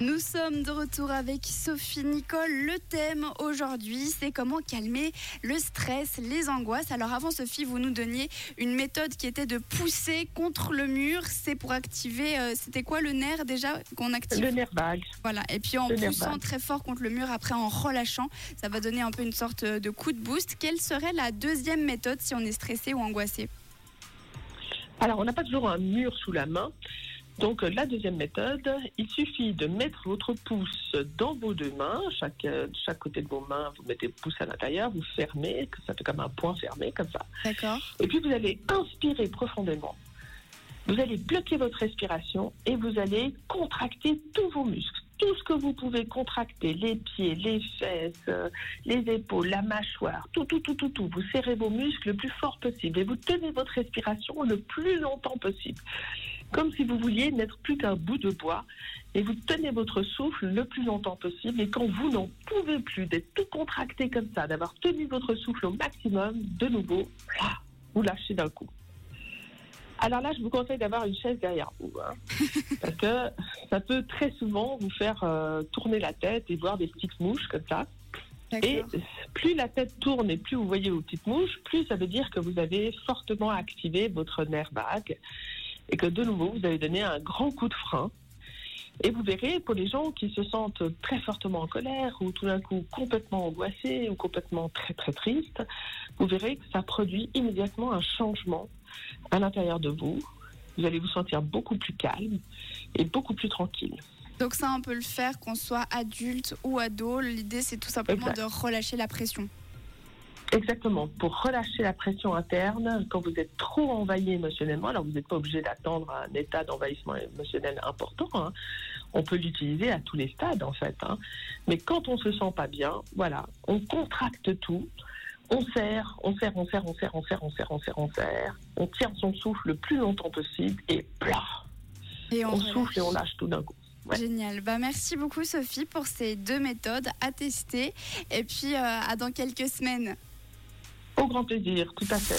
Nous sommes de retour avec Sophie Nicole. Le thème aujourd'hui, c'est comment calmer le stress, les angoisses. Alors avant Sophie, vous nous donniez une méthode qui était de pousser contre le mur. C'est pour activer, euh, c'était quoi le nerf déjà qu'on active? Le nerf vague. Voilà. Et puis en Le poussant très fort contre le mur, après en relâchant, ça va donner un peu une sorte de coup de boost. Quelle serait la deuxième méthode si on est stressé ou angoissé? Alors, on n'a pas toujours un mur sous la main. Donc, euh, la deuxième méthode, il suffit de mettre votre pouce dans vos deux mains. Chaque, euh, chaque côté de vos mains, vous mettez le pouce à l'intérieur, vous fermez, que ça fait comme un point fermé, comme ça. D'accord. Et puis, vous allez inspirer profondément. Vous allez bloquer votre respiration et vous allez contracter tous vos muscles. Tout ce que vous pouvez contracter, les pieds, les fesses, euh, les épaules, la mâchoire, tout, tout, tout, tout, tout. Vous serrez vos muscles le plus fort possible et vous tenez votre respiration le plus longtemps possible. Comme si vous vouliez n'être plus qu'un bout de bois et vous tenez votre souffle le plus longtemps possible. Et quand vous n'en pouvez plus d'être tout contracté comme ça, d'avoir tenu votre souffle au maximum, de nouveau, vous lâchez d'un coup. Alors là, je vous conseille d'avoir une chaise derrière vous, hein, parce que ça peut très souvent vous faire euh, tourner la tête et voir des petites mouches comme ça. Et plus la tête tourne et plus vous voyez vos petites mouches, plus ça veut dire que vous avez fortement activé votre nerf vague et que de nouveau, vous avez donné un grand coup de frein. Et vous verrez, pour les gens qui se sentent très fortement en colère ou tout d'un coup complètement angoissés ou complètement très très tristes, vous verrez que ça produit immédiatement un changement à l'intérieur de vous. Vous allez vous sentir beaucoup plus calme et beaucoup plus tranquille. Donc ça, on peut le faire qu'on soit adulte ou ado. L'idée, c'est tout simplement Exact. de relâcher la pression. Exactement. Pour relâcher la pression interne, quand vous êtes trop envahi émotionnellement, alors vous n'êtes pas obligé d'attendre un état d'envahissement émotionnel important. hein. On peut l'utiliser à tous les stades, en fait. hein. Mais quand on se sent pas bien, voilà, on contracte tout. On serre, on serre, on serre, on serre, on serre, on serre, on serre, on serre. On tient son souffle le plus longtemps possible et plah, Et on relâche. souffle et on lâche tout d'un coup. Ouais. Génial. Bah, merci beaucoup, Sophie, pour ces deux méthodes à tester. Et puis, euh, à dans quelques semaines. Au grand plaisir, tout à fait.